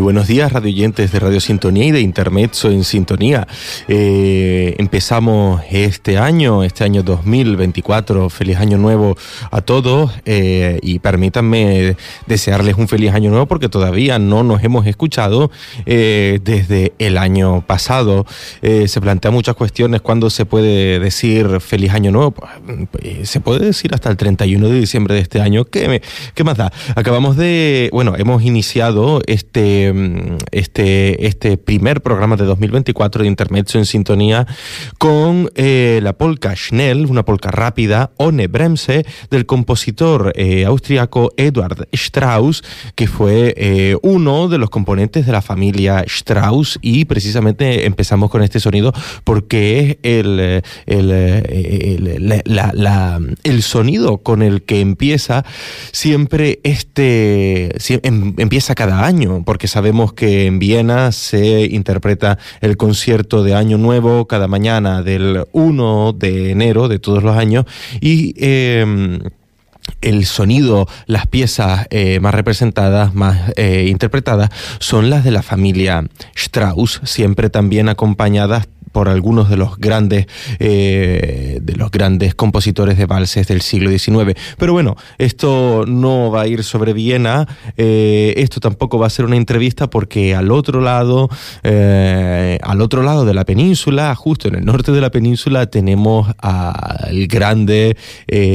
Buenos días, radioyentes de Radio Sintonía y de Intermezzo en Sintonía. Eh, empezamos este año, este año 2024. Feliz año nuevo a todos eh, y permítanme desearles un feliz año nuevo porque todavía no nos hemos escuchado eh, desde el año pasado. se plantean muchas cuestiones cuando se puede decir feliz año nuevo. Se puede decir hasta el 31 de diciembre de este año. ¿Qué, qué más da? Acabamos de, bueno, hemos iniciado este este, este primer programa de 2024 de Intermezzo en sintonía con eh, la polka Schnell, una polka rápida, One Bremse, del compositor eh, austriaco Eduard Strauss, que fue eh, uno de los componentes de la familia Strauss. Y precisamente empezamos con este sonido porque es el, el, el sonido con el que empieza siempre este, em, empieza cada año, porque sabemos que en Viena se interpreta el concierto de Año Nuevo cada mañana del 1 de enero de todos los años y... Em, el sonido, las piezas eh, más representadas, más eh, interpretadas, son las de la familia Strauss, siempre también acompañadas por algunos de los grandes, eh, de los grandes compositores de valses del siglo XIX. Pero bueno, esto no va a ir sobre Viena, eh, esto tampoco va a ser una entrevista porque al otro lado, eh, al otro lado de la península, justo en el norte de la península, tenemos al grande,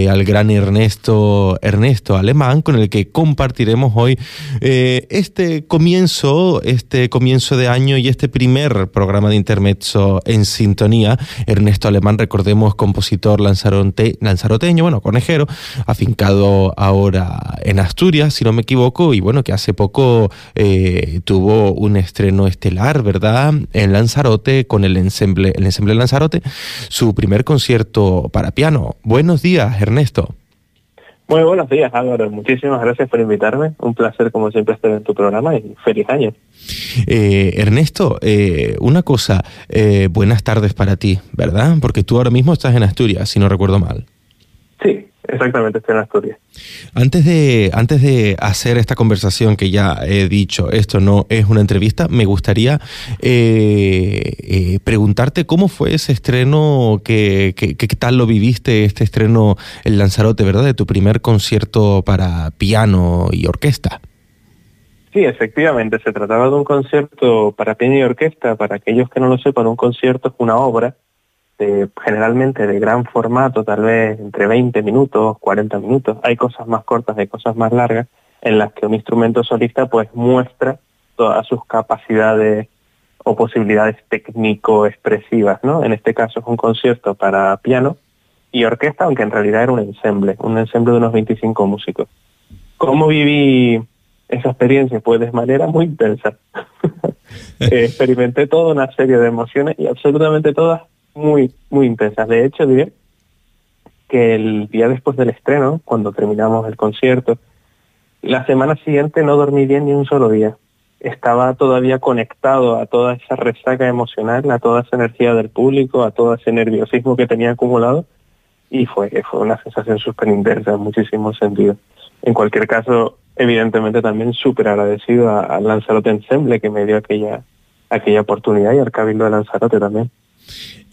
al gran Ernesto, Ernesto Alemán, con el que compartiremos hoy este comienzo, este comienzo de año y este primer programa de intermezzo en sintonía. Ernesto Alemán, recordemos, compositor lanzarote, lanzaroteño, bueno, conejero, afincado ahora en Asturias, si no me equivoco, y bueno, que hace poco eh, tuvo un estreno estelar, ¿verdad? En Lanzarote, con el ensemble, el ensemble Lanzarote, su primer concierto para piano. Buenos días, Ernesto. Muy buenos días, Álvaro. Muchísimas gracias por invitarme. Un placer, como siempre, estar en tu programa y feliz año. Eh, Ernesto, eh, una cosa, eh, buenas tardes para ti, ¿verdad? Porque tú ahora mismo estás en Asturias, si no recuerdo mal. Sí, Exactamente, estoy en Asturias. Antes de, antes de hacer esta conversación que ya he dicho, esto no es una entrevista, me gustaría eh, eh, preguntarte cómo fue ese estreno, qué tal lo viviste, este estreno en Lanzarote, ¿verdad? De tu primer concierto para piano y orquesta. Sí, efectivamente, se trataba de un concierto para piano y orquesta. Para aquellos que no lo sepan, un concierto es una obra generalmente de gran formato, tal vez entre 20 minutos, 40 minutos. Hay cosas más cortas, hay cosas más largas, en las que un instrumento solista pues muestra todas sus capacidades o posibilidades técnico-expresivas, ¿no? En este caso es un concierto para piano y orquesta, aunque en realidad era un ensemble, un ensemble de unos 25 músicos. ¿Cómo viví esa experiencia? Pues de manera muy intensa. Experimenté toda una serie de emociones y absolutamente todas muy, muy intensas. De hecho, diré que el día después del estreno, cuando terminamos el concierto, la semana siguiente no dormí bien ni un solo día. Estaba todavía conectado a toda esa resaca emocional, a toda esa energía del público, a todo ese nerviosismo que tenía acumulado y fue, fue una sensación súper intensa en muchísimos sentidos. En cualquier caso, evidentemente también súper agradecido al Lanzarote Ensemble que me dio aquella, aquella oportunidad y al Cabildo de Lanzarote también.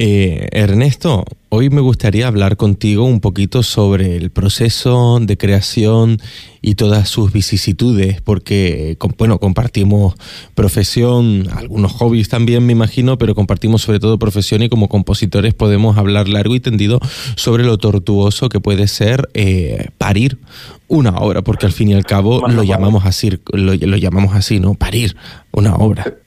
Eh, Ernesto, hoy me gustaría hablar contigo un poquito sobre el proceso de creación y todas sus vicisitudes, porque bueno, compartimos profesión, algunos hobbies también me imagino, pero compartimos sobre todo profesión y como compositores podemos hablar largo y tendido sobre lo tortuoso que puede ser eh, parir una obra, porque al fin y al cabo lo llamamos así, lo llamamos así, ¿no? Parir una obra.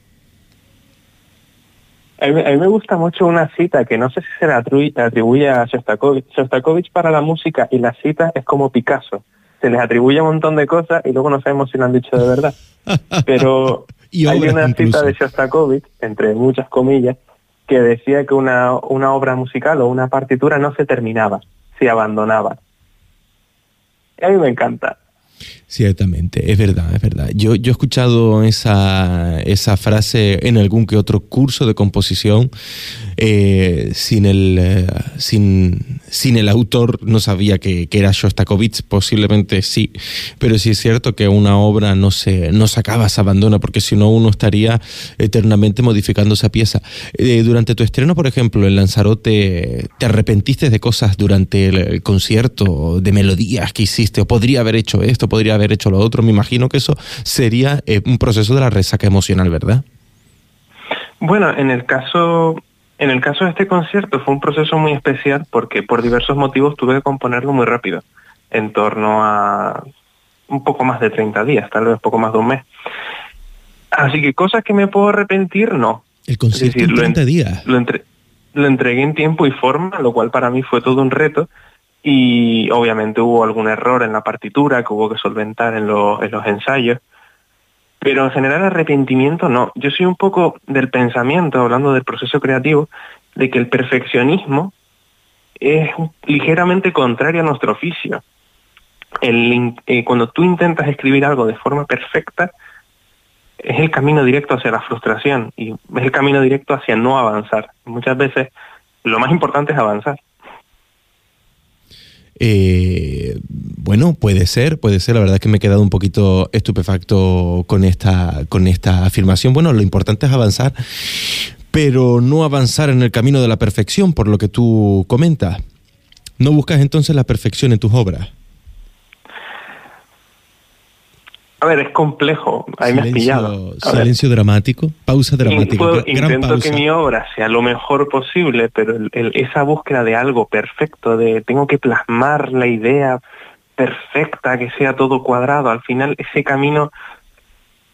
A mí, me gusta mucho una cita que no sé si se le atribuye, a Shostakovich. Shostakovich para la música y la cita es como Picasso. Se les atribuye un montón de cosas y luego no sabemos si lo han dicho de verdad. Pero hay una cita de Shostakovich, entre muchas comillas, que decía que una, una obra musical o una partitura no se terminaba, se abandonaba. a mí me encanta. Ciertamente, es verdad, es verdad. Yo, yo he escuchado esa, esa frase en algún que otro curso de composición. Eh, sin, el, eh, sin, sin, el autor no sabía que, que, era Shostakovich, posiblemente sí, pero sí es cierto que una obra no se, no se acaba, se abandona, porque si no uno estaría eternamente modificando esa pieza. Eh, durante tu estreno, por ejemplo, en Lanzarote, ¿te arrepentiste de cosas durante el concierto, de melodías que hiciste, o podría haber hecho esto? podría haber hecho lo otro. Me imagino que eso sería un proceso de la resaca emocional, ¿verdad? Bueno, en el caso en el caso de este concierto fue un proceso muy especial porque por diversos motivos tuve que componerlo muy rápido, en torno a un poco más de 30 días, tal vez poco más de un mes. Así que cosas que me puedo arrepentir, no. El concierto en 30 días. Lo, lo entregué en tiempo y forma, lo cual para mí fue todo un reto y obviamente hubo algún error en la partitura que hubo que solventar en, los, en los ensayos. Pero en general arrepentimiento no. Yo soy un poco del pensamiento, hablando del proceso creativo, de que el perfeccionismo es ligeramente contrario a nuestro oficio. Eh, cuando tú intentas escribir algo de forma perfecta, es el camino directo hacia la frustración y es el camino directo hacia no avanzar. Muchas veces lo más importante es avanzar. Eh, bueno, puede ser, puede ser. La verdad es que me he quedado un poquito estupefacto con esta, con esta afirmación. Bueno, lo importante es avanzar, pero no avanzar en el camino de la perfección, por lo que tú comentas. ¿No buscas entonces la perfección en tus obras? A ver, es complejo. Ahí me has pillado. silencio dramático, pausa dramática. intento que mi obra sea lo mejor posible, pero esa búsqueda de algo perfecto, de tengo que plasmar la idea perfecta, que sea todo cuadrado, al final ese camino,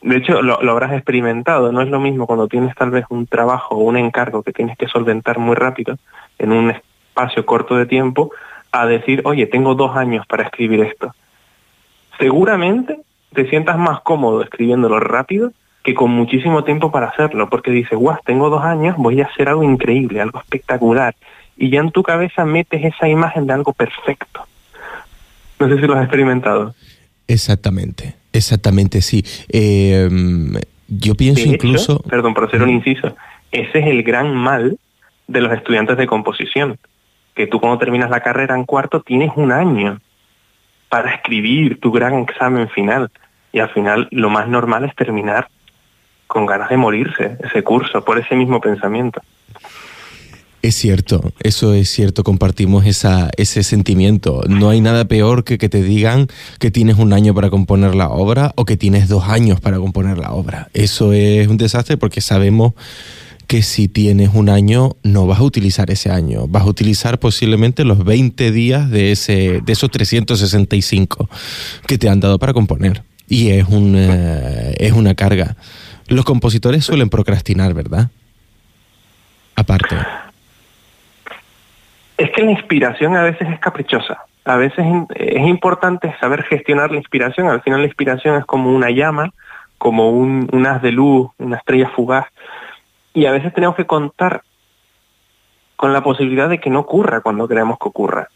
de hecho lo, lo habrás experimentado, no es lo mismo cuando tienes tal vez un trabajo o un encargo que tienes que solventar muy rápido, en un espacio corto de tiempo, a decir, oye, tengo dos años para escribir esto. Seguramente te sientas más cómodo escribiéndolo rápido que con muchísimo tiempo para hacerlo, porque dices, guau, tengo dos años, voy a hacer algo increíble, algo espectacular, y ya en tu cabeza metes esa imagen de algo perfecto. No sé si lo has experimentado. Exactamente, exactamente, sí. Eh, yo pienso incluso... Perdón, por hacer un inciso, ese es el gran mal de los estudiantes de composición, que tú cuando terminas la carrera en cuarto tienes un año para escribir tu gran examen final. Y al final lo más normal es terminar con ganas de morirse ese curso por ese mismo pensamiento. Es cierto, eso es cierto, compartimos esa, ese sentimiento. No hay nada peor que que te digan que tienes un año para componer la obra o que tienes dos años para componer la obra. Eso es un desastre porque sabemos que si tienes un año no vas a utilizar ese año, vas a utilizar posiblemente los 20 días de, ese, de esos 365 que te han dado para componer. Y es, un, eh, es una carga. Los compositores suelen procrastinar, ¿verdad? Aparte. Es que la inspiración a veces es caprichosa. A veces es importante saber gestionar la inspiración. Al final la inspiración es como una llama, como un, un haz de luz, una estrella fugaz. Y a veces tenemos que contar con la posibilidad de que no ocurra cuando queremos que ocurra.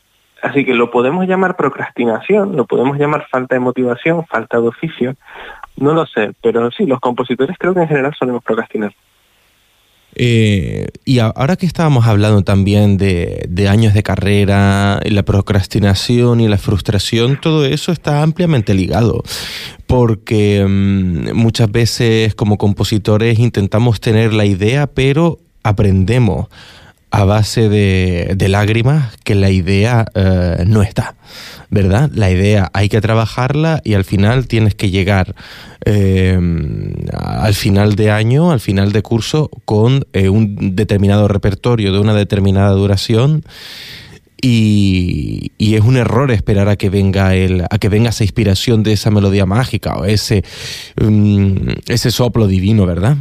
Así que lo podemos llamar procrastinación, lo podemos llamar falta de motivación, falta de oficio, no lo sé, pero sí, los compositores creo que en general solemos procrastinar. Eh, y ahora que estábamos hablando también de, años de carrera, la procrastinación y la frustración, todo eso está ampliamente ligado, porque mm, muchas veces como compositores intentamos tener la idea, pero aprendemos a base de, lágrimas que la idea eh, no está, ¿verdad? La idea hay que trabajarla y al final tienes que llegar eh, al final de año, al final de curso, con eh, un determinado repertorio de una determinada duración. Y, es un error esperar a que venga el, a que venga esa inspiración de esa melodía mágica o ese, mm, ese soplo divino, ¿verdad?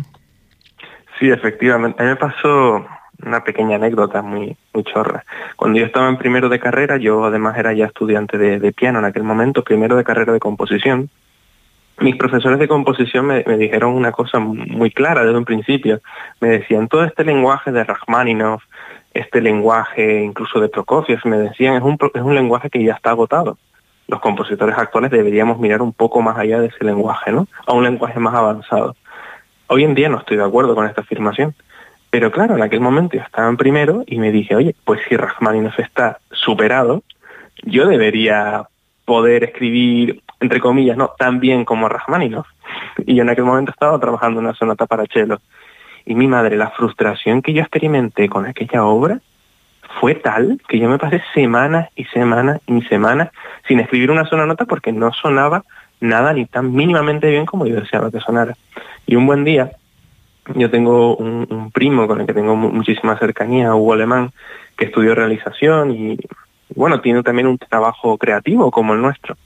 Sí, efectivamente. A mí me pasó una pequeña anécdota muy, muy chorra. Cuando yo estaba en primero de carrera, yo además era ya estudiante de, piano en aquel momento, primero de carrera de composición. Mis profesores de composición me, dijeron una cosa muy clara desde un principio. Me decían, todo este lenguaje de Rachmaninoff, este lenguaje incluso de Prokofiev, me decían, es un, es un lenguaje que ya está agotado. Los compositores actuales deberíamos mirar un poco más allá de ese lenguaje, ¿no? A un lenguaje más avanzado. Hoy en día no estoy de acuerdo con esta afirmación. Pero claro, en aquel momento yo estaba en primero y me dije, oye, pues si Rachmaninoff está superado, yo debería poder escribir, entre comillas, no tan bien como Rachmaninoff. Y yo en aquel momento estaba trabajando una sonata para cello. Y mi madre, la frustración que yo experimenté con aquella obra fue tal que yo me pasé semanas y semanas y semanas sin escribir una sola nota porque no sonaba nada ni tan mínimamente bien como yo deseaba que sonara. Y un buen día, yo tengo un, primo con el que tengo muchísima cercanía, Hugo Alemán, que estudió realización y, bueno, tiene también un trabajo creativo como el nuestro.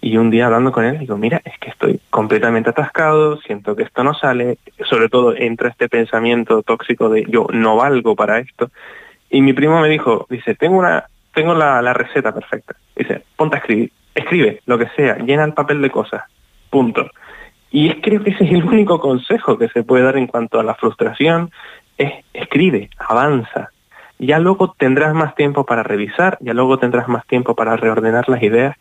Y un día hablando con él, digo, mira, es que estoy completamente atascado, siento que esto no sale, sobre todo entra este pensamiento tóxico de yo no valgo para esto. Y mi primo me dijo, dice, tengo una, tengo la, la receta perfecta. Dice, ponte a escribir, escribe lo que sea, llena el papel de cosas, punto. Y es, creo que ese es el único consejo que se puede dar en cuanto a la frustración, es escribe, avanza. Ya luego tendrás más tiempo para revisar, ya luego tendrás más tiempo para reordenar las ideas,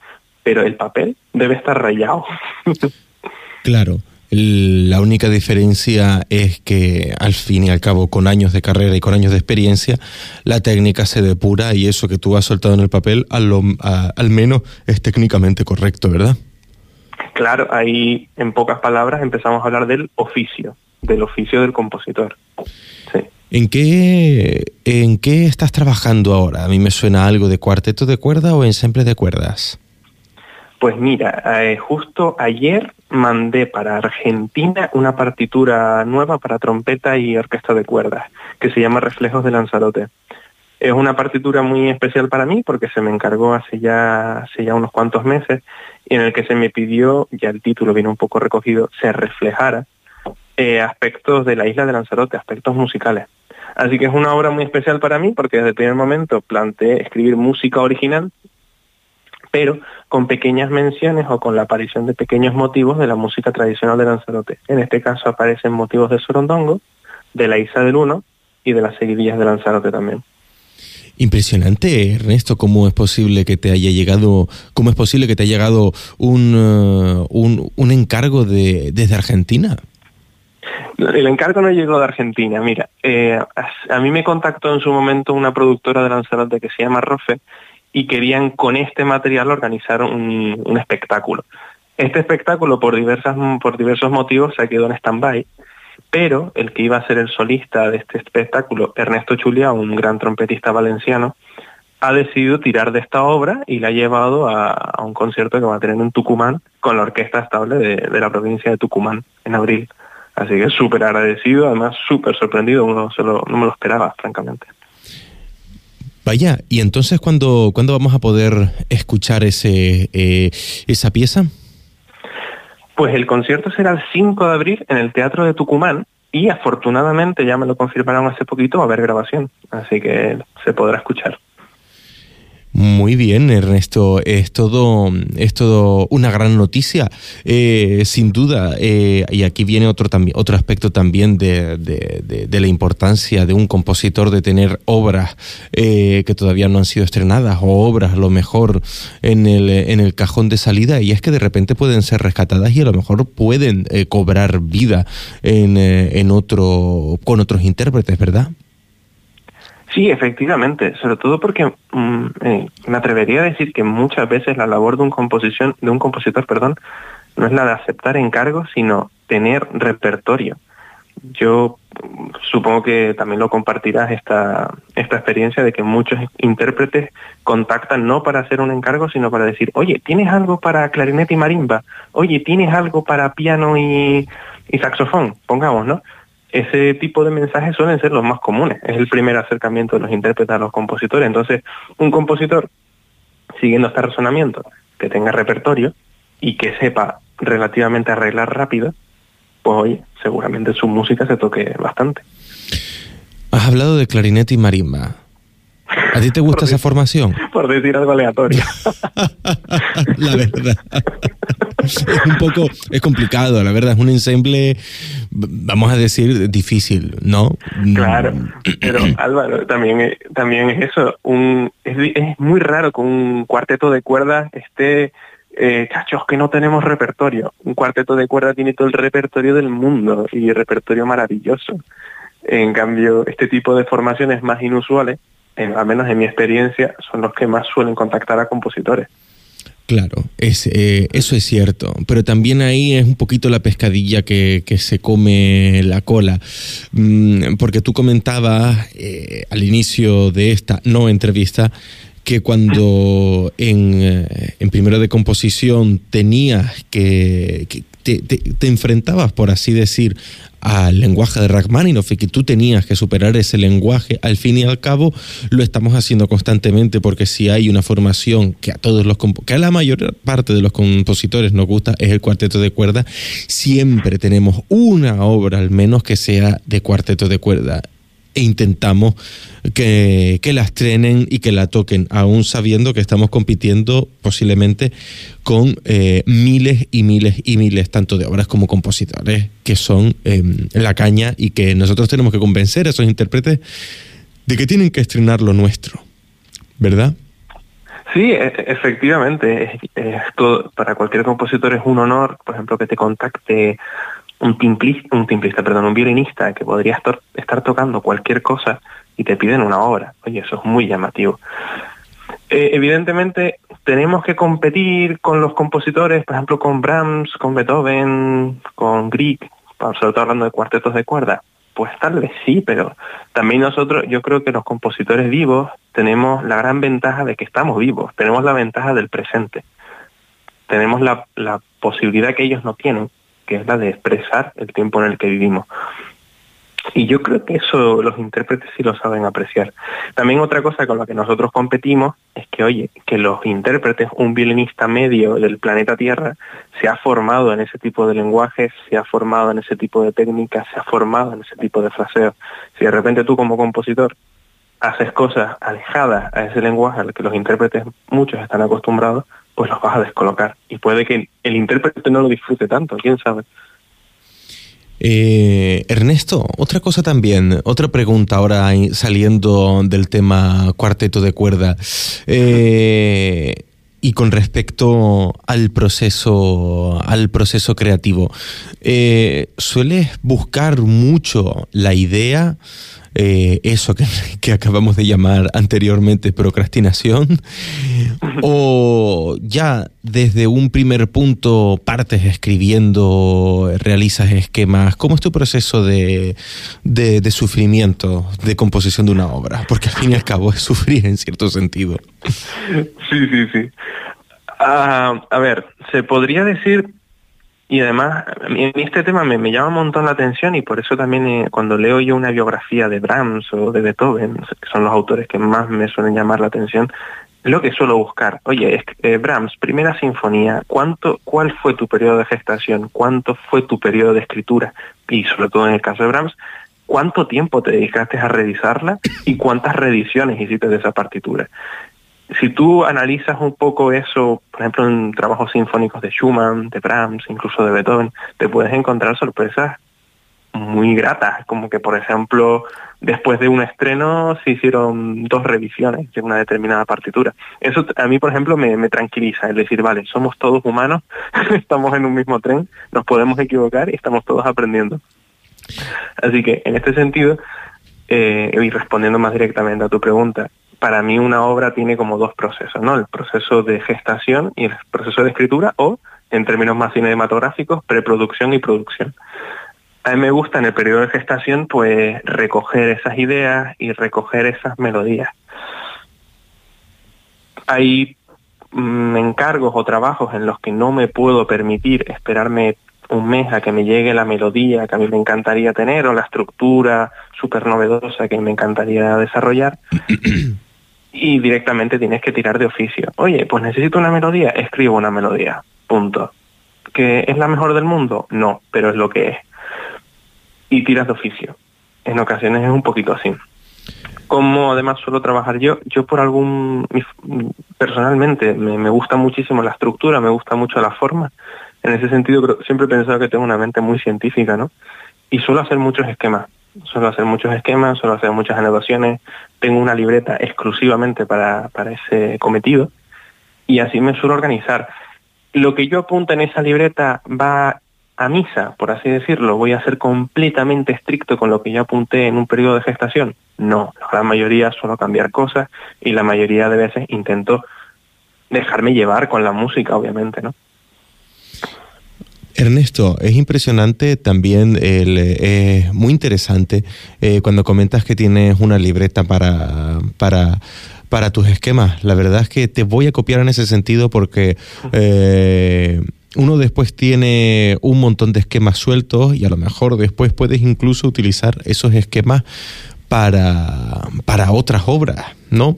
pero el papel debe estar rayado. claro. La única diferencia es que al fin y al cabo, con años de carrera y con años de experiencia, la técnica se depura y eso que tú has soltado en el papel al, al menos es técnicamente correcto, ¿verdad? Claro, ahí en pocas palabras empezamos a hablar del oficio, del oficio del compositor. ¿En qué, ¿En qué estás trabajando ahora? A mí me suena algo de cuarteto de cuerda o ensemble de cuerdas. Pues mira, eh, justo ayer mandé para Argentina una partitura nueva para trompeta y orquesta de cuerdas, que se llama Reflejos de Lanzarote. Es una partitura muy especial para mí porque se me encargó hace ya, hace ya unos cuantos meses y en el que se me pidió, ya el título viene un poco recogido, se reflejara eh, aspectos de la isla de Lanzarote, aspectos musicales. Así que es una obra muy especial para mí porque desde el primer momento planteé escribir música original, pero con pequeñas menciones o con la aparición de pequeños motivos de la música tradicional de Lanzarote. En este caso aparecen motivos de Sorondongo, de la Isla del Uno y de las seguidillas de Lanzarote también. Impresionante, Ernesto, cómo es posible que te haya llegado, cómo es posible que te haya llegado un, uh, un, encargo de, desde Argentina. El encargo no llegó de Argentina. Mira, eh, a mí me contactó en su momento una productora de Lanzarote que se llama Rofe y querían con este material organizar un, un espectáculo. Este espectáculo, por, diversas, por diversos motivos, se quedó en stand-by pero el que iba a ser el solista de este espectáculo, Ernesto Chulia, un gran trompetista valenciano, ha decidido tirar de esta obra y la ha llevado a, un concierto que va a tener en Tucumán con la orquesta estable de, la provincia de Tucumán en abril. Así que súper agradecido, además súper sorprendido, no, me lo esperaba, francamente. Vaya, ¿y entonces cuándo, ¿cuándo vamos a poder escuchar ese, eh, esa pieza? Pues el concierto será el 5 de abril en el Teatro de Tucumán y afortunadamente ya me lo confirmaron hace poquito, va a haber grabación, así que se podrá escuchar. Muy bien, Ernesto. Es todo, es todo una gran noticia, eh, sin duda. Eh, y aquí viene otro, otro aspecto también de, de, la importancia de un compositor de tener obras eh, que todavía no han sido estrenadas o obras a lo mejor en el, en el cajón de salida. Y es que de repente pueden ser rescatadas y a lo mejor pueden cobrar vida en, en otro, con otros intérpretes, ¿verdad? Sí, efectivamente, sobre todo porque mm, eh, me atrevería a decir que muchas veces la labor de un composición, de un compositor, perdón, no es la de aceptar encargos, sino tener repertorio. Yo mm, supongo que también lo compartirás esta, esta experiencia de que muchos intérpretes contactan no para hacer un encargo, sino para decir, oye, ¿tienes algo para clarinete y marimba? Oye, ¿tienes algo para piano y, y saxofón? Pongamos, ¿no? Ese tipo de mensajes suelen ser los más comunes. Es el primer acercamiento de los intérpretes a los compositores. Entonces, un compositor, siguiendo este razonamiento, que tenga repertorio y que sepa relativamente arreglar rápido, pues oye, seguramente su música se toque bastante. Has hablado de clarinete y marimba. ¿A ti te gusta esa formación? Por decir algo aleatorio. la verdad. Es un poco, es complicado, la verdad, es un ensemble, vamos a decir, difícil, ¿no? Claro, pero Álvaro, también, también es eso, un, es, muy raro que un cuarteto de cuerdas esté eh, cachos, que no tenemos repertorio. Un cuarteto de cuerdas tiene todo el repertorio del mundo y repertorio maravilloso. En cambio, este tipo de formaciones más inusuales al menos en mi experiencia, son los que más suelen contactar a compositores. Claro, eh, eso es cierto, pero también ahí es un poquito la pescadilla que, se come la cola, mm, porque tú comentabas eh, al inicio de esta no entrevista que cuando en, eh, en primero de composición tenías que, te, te, enfrentabas, por así decir, al lenguaje de Rachmaninoff y que tú tenías que superar ese lenguaje, al fin y al cabo lo estamos haciendo constantemente porque si hay una formación que a todos los que a la mayor parte de los compositores nos gusta es el cuarteto de cuerda, siempre tenemos una obra al menos que sea de cuarteto de cuerda e intentamos que, la estrenen y que la toquen, aún sabiendo que estamos compitiendo posiblemente con eh, miles y miles y miles, tanto de obras como compositores, que son em, la caña y que nosotros tenemos que convencer a esos intérpretes de que tienen que estrenar lo nuestro, ¿verdad? Sí, e, efectivamente. Esto para cualquier compositor es un honor, por ejemplo, que te contacte un timplista, un timplista, perdón, un violinista que podría estar, tocando cualquier cosa y te piden una obra. Oye, eso es muy llamativo. Eh, evidentemente tenemos que competir con los compositores, por ejemplo con Brahms, con Beethoven, con Grieg, sobre todo hablando de cuartetos de cuerda. Pues tal vez sí, pero también nosotros, yo creo que los compositores vivos tenemos la gran ventaja de que estamos vivos, tenemos la ventaja del presente, tenemos la posibilidad que ellos no tienen que es la de expresar el tiempo en el que vivimos. Y yo creo que eso los intérpretes sí lo saben apreciar. También otra cosa con la que nosotros competimos es que, oye, que los intérpretes, un violinista medio del planeta Tierra, se ha formado en ese tipo de lenguajes, se ha formado en ese tipo de técnicas, se ha formado en ese tipo de fraseo. Si de repente tú como compositor haces cosas alejadas a ese lenguaje al que los intérpretes muchos están acostumbrados, pues los vas a descolocar. Y puede que el intérprete no lo disfrute tanto, quién sabe. Eh, Ernesto, otra cosa también, otra pregunta ahora saliendo del tema cuarteto de cuerda. Eh, y con respecto al proceso, al proceso creativo, eh, ¿sueles buscar mucho la idea? Eh, eso que, acabamos de llamar anteriormente procrastinación? ¿O ya desde un primer punto partes escribiendo, realizas esquemas? ¿Cómo es tu proceso de, de, sufrimiento, de composición de una obra? Porque al fin y al cabo es sufrir en cierto sentido. Sí, sí, sí. Ah, a ver, se podría decir Y además, este tema me, llama un montón la atención y por eso también eh, cuando leo yo una biografía de Brahms o de Beethoven, que son los autores que más me suelen llamar la atención, lo que suelo buscar. Oye, eh, Brahms, primera sinfonía, ¿cuánto, ¿cuál fue tu periodo de gestación? ¿Cuánto fue tu periodo de escritura? Y sobre todo en el caso de Brahms, ¿cuánto tiempo te dedicaste a revisarla y cuántas reediciones hiciste de esa partitura? Si tú analizas un poco eso, por ejemplo, en trabajos sinfónicos de Schumann, de Brahms, incluso de Beethoven, te puedes encontrar sorpresas muy gratas, como que, por ejemplo, después de un estreno se hicieron dos revisiones de una determinada partitura. Eso a mí, por ejemplo, me, tranquiliza, es decir, vale, somos todos humanos, estamos en un mismo tren, nos podemos equivocar y estamos todos aprendiendo. Así que, en este sentido, eh, y respondiendo más directamente a tu pregunta, para mí una obra tiene como dos procesos, ¿no? El proceso de gestación y el proceso de escritura o, en términos más cinematográficos, preproducción y producción. A mí me gusta en el periodo de gestación pues recoger esas ideas y recoger esas melodías. Hay mm, encargos o trabajos en los que no me puedo permitir esperarme un mes a que me llegue la melodía que a mí me encantaría tener o la estructura súper novedosa que me encantaría desarrollar. y directamente tienes que tirar de oficio. Oye, pues necesito una melodía, escribo una melodía, punto. ¿Que es la mejor del mundo? No, pero es lo que es. Y tiras de oficio. En ocasiones es un poquito así. Como además suelo trabajar yo, yo por algún, personalmente me, gusta muchísimo la estructura, me gusta mucho la forma. En ese sentido siempre he pensado que tengo una mente muy científica, ¿no? Y suelo hacer muchos esquemas suelo hacer muchos esquemas, suelo hacer muchas anotaciones, tengo una libreta exclusivamente para, para ese cometido y así me suelo organizar. Lo que yo apunto en esa libreta va a misa, por así decirlo, voy a ser completamente estricto con lo que yo apunté en un periodo de gestación. No, la gran mayoría suelo cambiar cosas y la mayoría de veces intento dejarme llevar con la música, obviamente, ¿no? Ernesto, es impresionante también, es muy interesante eh, cuando comentas que tienes una libreta para, para, para tus esquemas. La verdad es que te voy a copiar en ese sentido porque eh, uno después tiene un montón de esquemas sueltos y a lo mejor después puedes incluso utilizar esos esquemas para, para otras obras, ¿no?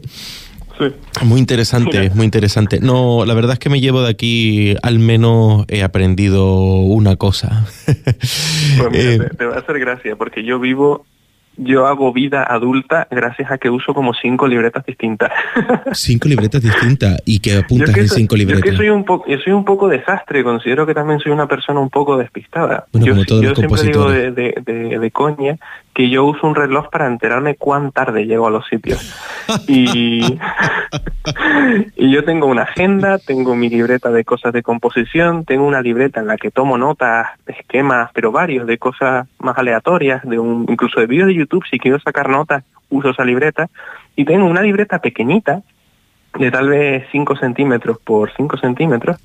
Muy interesante, muy interesante. No, la verdad es que me llevo de aquí, al menos he aprendido una cosa. Pues eh, te, te, va a hacer gracia, porque yo vivo yo hago vida adulta gracias a que uso como cinco libretas distintas. cinco libretas distintas y que apuntas en cinco libretas. Yo que soy un poco, soy un poco desastre, considero que también soy una persona un poco despistada. yo, siempre digo de, de, de, coña que yo uso un reloj para enterarme cuán tarde llego a los sitios. y, y yo tengo una agenda, tengo mi libreta de cosas de composición, tengo una libreta en la que tomo notas, esquemas, pero varios de cosas más aleatorias, de un, incluso de vídeos de YouTube, si quiero sacar notas, uso esa libreta. Y tengo una libreta pequeñita, de tal vez 5 centímetros por 5 centímetros,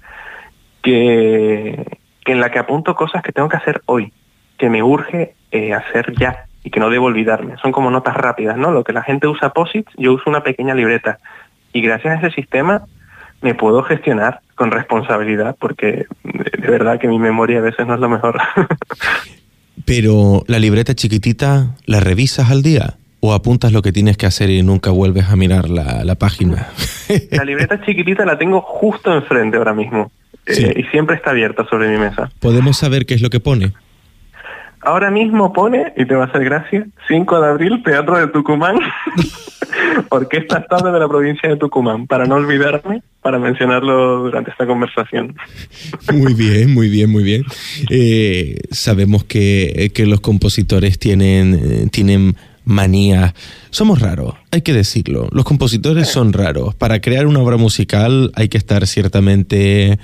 que, que, en la que apunto cosas que tengo que hacer hoy, que me urge eh, hacer ya y que no debo olvidarme. Son como notas rápidas, ¿no? Lo que la gente usa POSIT, yo uso una pequeña libreta. Y gracias a ese sistema me puedo gestionar con responsabilidad, porque de verdad que mi memoria a veces no es lo mejor. Pero la libreta chiquitita, ¿la revisas al día? ¿O apuntas lo que tienes que hacer y nunca vuelves a mirar la, página? La libreta chiquitita la tengo justo enfrente ahora mismo. Eh, y siempre está abierta sobre mi mesa. ¿Podemos saber qué es lo que pone? Ahora mismo pone, y te va a hacer gracia, 5 de abril, Teatro de Tucumán, Orquesta Estable de la provincia de Tucumán, para no olvidarme, para mencionarlo durante esta conversación. Muy bien, muy bien, muy bien. Eh, sabemos que, que, los compositores tienen, tienen manía. Somos raros, hay que decirlo. Los compositores son raros. Para crear una obra musical hay que estar ciertamente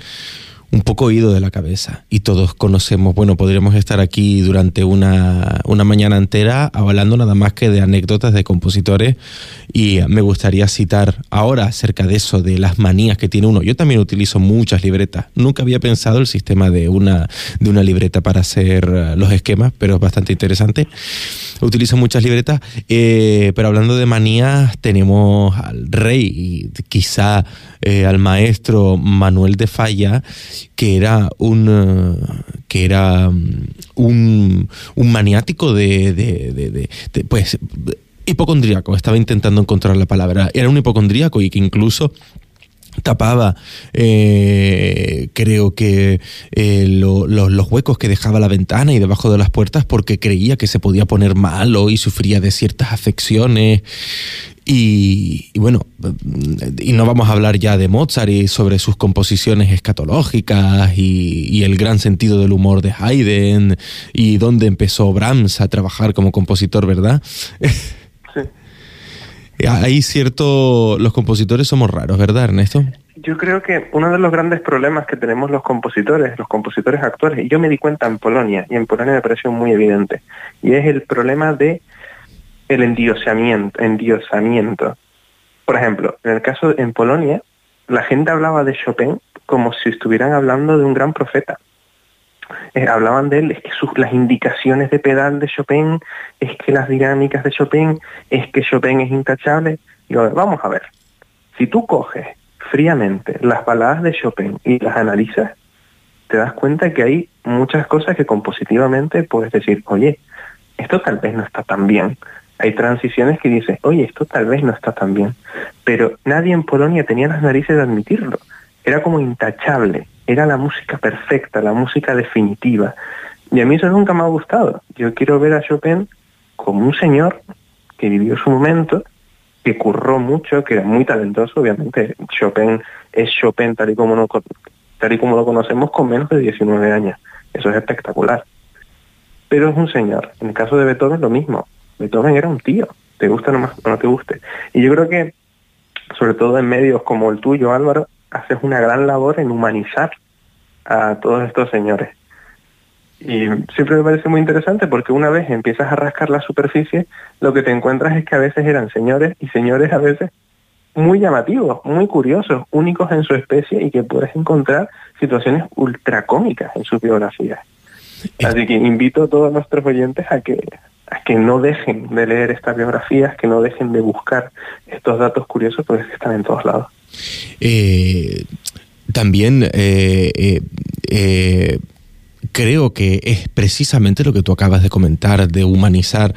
un poco ido de la cabeza. Y todos conocemos, bueno, podríamos estar aquí durante una, una, mañana entera hablando nada más que de anécdotas de compositores y me gustaría citar ahora acerca de eso, de las manías que tiene uno. Yo también utilizo muchas libretas. Nunca había pensado el sistema de una, de una libreta para hacer eh, los esquemas, pero es bastante interesante. Utilizo muchas libretas, eh, pero hablando de manías, tenemos al rey quizá eh, al maestro Manuel de Falla que era un que era mm, un, un maniático de, de, de, de pues hipocondríaco, estaba intentando encontrar la palabra. Era un hipocondríaco y que incluso tapaba eh, creo que eh, los huecos que dejaba la ventana y debajo de las puertas porque creía que se podía poner malo y sufría de ciertas afecciones y, bueno, y no vamos a hablar ya de Mozart y sobre sus composiciones escatológicas y, y, el gran sentido del humor de Haydn y dónde empezó Brahms a trabajar como compositor, ¿verdad? Hay cierto, los compositores somos raros, ¿verdad, Ernesto? Yo creo que uno de los grandes problemas que tenemos los compositores, los compositores actuales, y yo me di cuenta en Polonia, y en Polonia me pareció muy evidente, y es el problema de el endiosamiento, endiosamiento. Por ejemplo, en el caso en Polonia, la gente hablaba de Chopin como si estuvieran hablando de un gran profeta. Eh, hablaban de él, es que sus, las indicaciones de pedal de Chopin, es que las dinámicas de Chopin, es que Chopin es intachable. Y vamos a ver, si tú coges fríamente las baladas de Chopin y las analizas, te das cuenta que hay muchas cosas que compositivamente puedes decir, oye, esto tal vez no está tan bien. Hay transiciones que dices, oye, esto tal vez no está tan bien. Pero nadie en Polonia tenía las narices de admitirlo. Era como intachable era la música perfecta, la música definitiva. Y a mí eso nunca me ha gustado. Yo quiero ver a Chopin como un señor que vivió su momento, que curró mucho, que era muy talentoso, obviamente. Chopin es Chopin tal y como, lo conocemos con menos de 19 años. Eso es espectacular. Pero es un señor. En el caso de Beethoven lo mismo. Beethoven era un tío. Te gusta o no te guste. Y yo creo que, sobre todo en medios como el tuyo, Álvaro, haces una gran labor en humanizar a todos estos señores. Y siempre me parece muy interesante porque una vez empiezas a rascar la superficie, lo que te encuentras es que a veces eran señores y señores a veces muy llamativos, muy curiosos, únicos en su especie y que puedes encontrar situaciones ultra cómicas en sus biografías. Así que invito a todos nuestros oyentes a que, a que no dejen de leer estas biografías, que no dejen de buscar estos datos curiosos porque están en todos lados. Eh, también eh, eh, creo que es precisamente lo que tú acabas de comentar, de humanizar,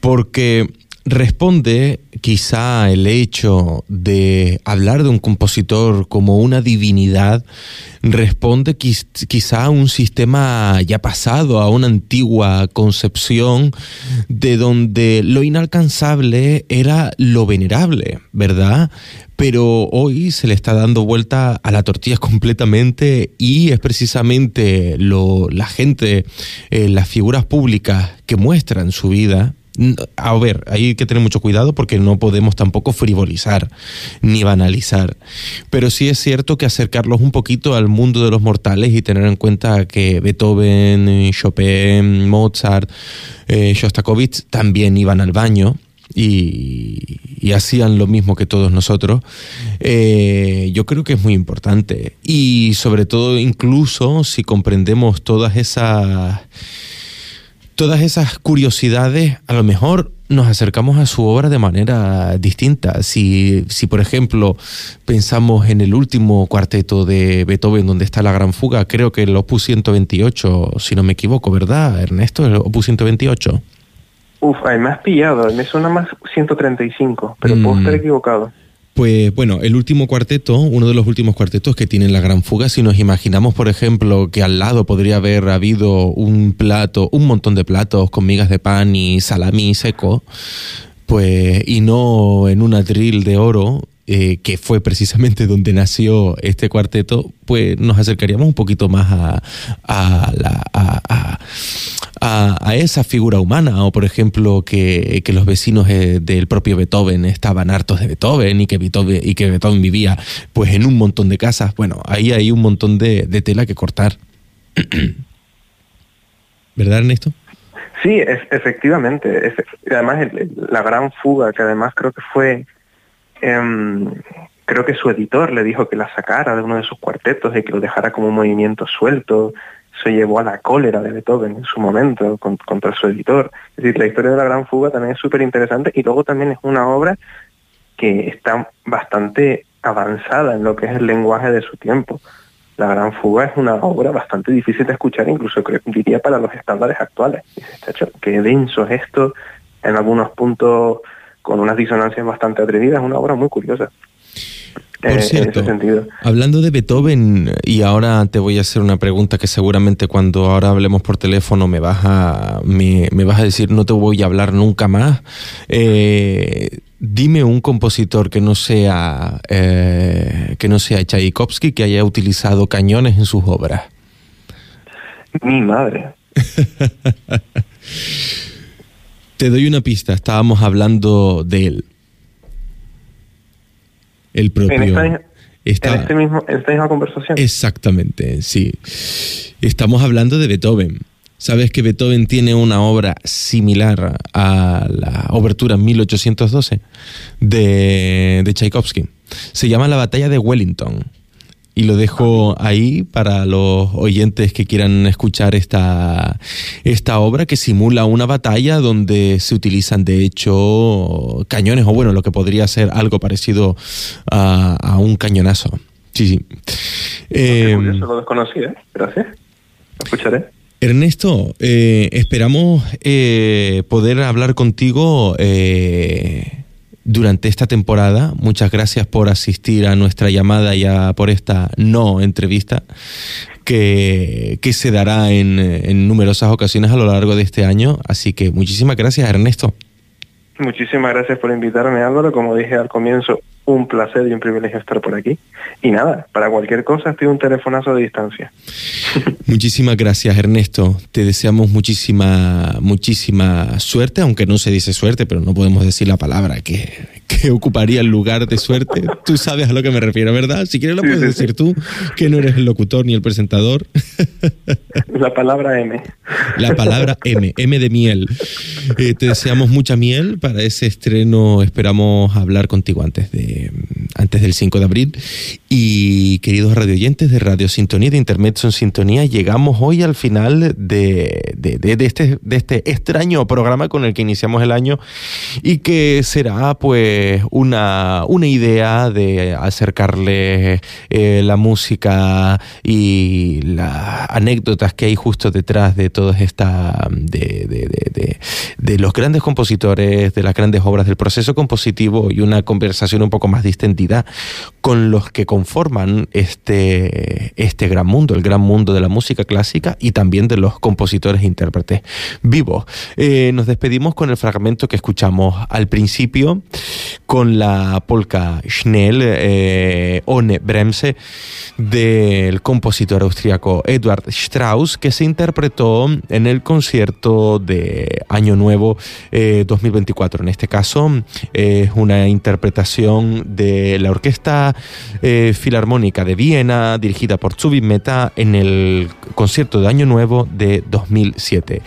porque responde quizá el hecho de hablar de un compositor como una divinidad, responde quizá a un sistema ya pasado, a una antigua concepción de donde lo inalcanzable era lo venerable, ¿verdad? Pero hoy se le está dando vuelta a la tortilla completamente y es precisamente lo, la gente, eh, las figuras públicas que muestran su vida, a ver, hay que tener mucho cuidado porque no podemos tampoco frivolizar ni banalizar. Pero sí es cierto que acercarlos un poquito al mundo de los mortales y tener en cuenta que Beethoven, Chopin, Mozart, eh, Shostakovich también iban al baño. Y, hacían lo mismo que todos nosotros, eh, yo creo que es muy importante. Y sobre todo, incluso si comprendemos todas esas todas esas curiosidades, a lo mejor nos acercamos a su obra de manera distinta. Si, si, por ejemplo, pensamos en el último cuarteto de Beethoven, donde está la gran fuga, creo que el Opus 128, si no me equivoco, ¿verdad, Ernesto? El Opus 128. Uf, hay más pillado, me suena más 135, pero puedo estar mm. equivocado. Pues bueno, el último cuarteto, uno de los últimos cuartetos que tienen la gran fuga, si nos imaginamos, por ejemplo, que al lado podría haber habido un plato, un montón de platos con migas de pan y salami seco, pues, y no en un atril de oro, eh, que fue precisamente donde nació este cuarteto, pues nos acercaríamos un poquito más a, a, a, a, esa figura humana, o por ejemplo que, que los vecinos eh, del propio Beethoven estaban hartos de Beethoven y que Beethoven, y que Beethoven vivía pues en un montón de casas. Bueno, ahí hay un montón de, de tela que cortar. ¿Verdad, Ernesto? Sí, efectivamente. además, la gran fuga, que además creo que fue Em, creo que su editor le dijo que la sacara de uno de sus cuartetos y que lo dejara como un movimiento suelto. Se llevó a la cólera de Beethoven en su momento contra su editor. Es decir, la historia de la Gran Fuga también es súper interesante y luego también es una obra que está bastante avanzada en lo que es el lenguaje de su tiempo. La Gran Fuga es una obra bastante difícil de escuchar, incluso creo, diría para los estándares actuales. Dices, qué denso es esto, en algunos puntos con unas disonancias bastante atrevidas, una obra muy curiosa. Por eh, cierto, hablando de Beethoven, y ahora te voy a hacer una pregunta que seguramente cuando ahora hablemos por teléfono me vas a, me, vas a decir no te voy a hablar nunca más. Eh, dime un compositor que no sea eh, que no sea Tchaikovsky que haya utilizado cañones en sus obras. Mi madre. te doy una pista, estábamos hablando de él. El propio. En esta, este mismo, esta misma conversación. Exactamente, sí. Estamos hablando de Beethoven. ¿Sabes que Beethoven tiene una obra similar a la obertura 1812 de, de Tchaikovsky? Se llama La Batalla de Wellington y lo dejo ahí para los oyentes que quieran escuchar esta, esta obra que simula una batalla donde se utilizan de hecho cañones o bueno, lo que podría ser algo parecido a, un cañonazo. Sí, sí. Eh, lo desconocí, ¿eh? Gracias. Lo escucharé. Ernesto, eh, esperamos eh, poder hablar contigo durante esta temporada. Muchas gracias por asistir a nuestra llamada y por esta no entrevista que, que se dará en, en numerosas ocasiones a lo largo de este año. Así que muchísimas gracias, Ernesto. Muchísimas gracias por invitarme, Álvaro. Como dije al comienzo, un placer y un privilegio estar por aquí. Y nada, para cualquier cosa estoy un telefonazo de distancia. Muchísimas gracias, Ernesto. Te deseamos muchísima, muchísima suerte, aunque no se dice suerte, pero no podemos decir la palabra que, que ocuparía el lugar de suerte. Tú sabes a lo que me refiero, ¿verdad? Si quieres lo puedes decir tú, que no eres el locutor ni el presentador. La palabra M. La palabra M, M de miel. Eh, te deseamos mucha miel para ese estreno. Esperamos hablar contigo antes de antes del 5 de abril. Y queridos radioyentes de Radio Sintonía, de Intermezzo en Sintonía, llegamos hoy al final de, de, este, de este extraño programa con el que iniciamos el año y que será pues una, una idea de acercarle eh, la música y las anécdotas que hay justo detrás de todas estas, de, de los grandes compositores, de las grandes obras del proceso compositivo y una conversación un poco más distendida con los que conforman este, este gran mundo, el gran mundo de la música clásica y también de los compositores e intérpretes vivos. Eh, nos despedimos con el fragmento que escuchamos al principio, con la polka Schnell, eh, Ohne Bremse, del compositor austriaco Edward Strauss, que se interpretó en el concierto de Año Nuevo 2024. Eh, en este caso es una interpretación de la Orquesta eh, Filarmónica de Viena, dirigida por Zubin Meta, en el concierto de Año Nuevo de 2007.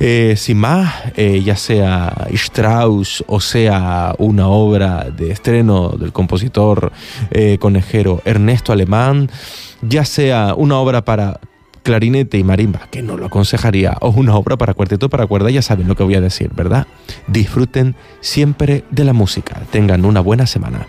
Eh, sin más, eh, ya sea Strauss o sea una obra de estreno del compositor conejero Ernesto Alemán, ya sea una obra para clarinete y marimba, que no lo aconsejaría, o una obra para cuarteto para cuerda, ya saben lo que voy a decir, ¿verdad? Disfruten siempre de la música. Tengan una buena semana.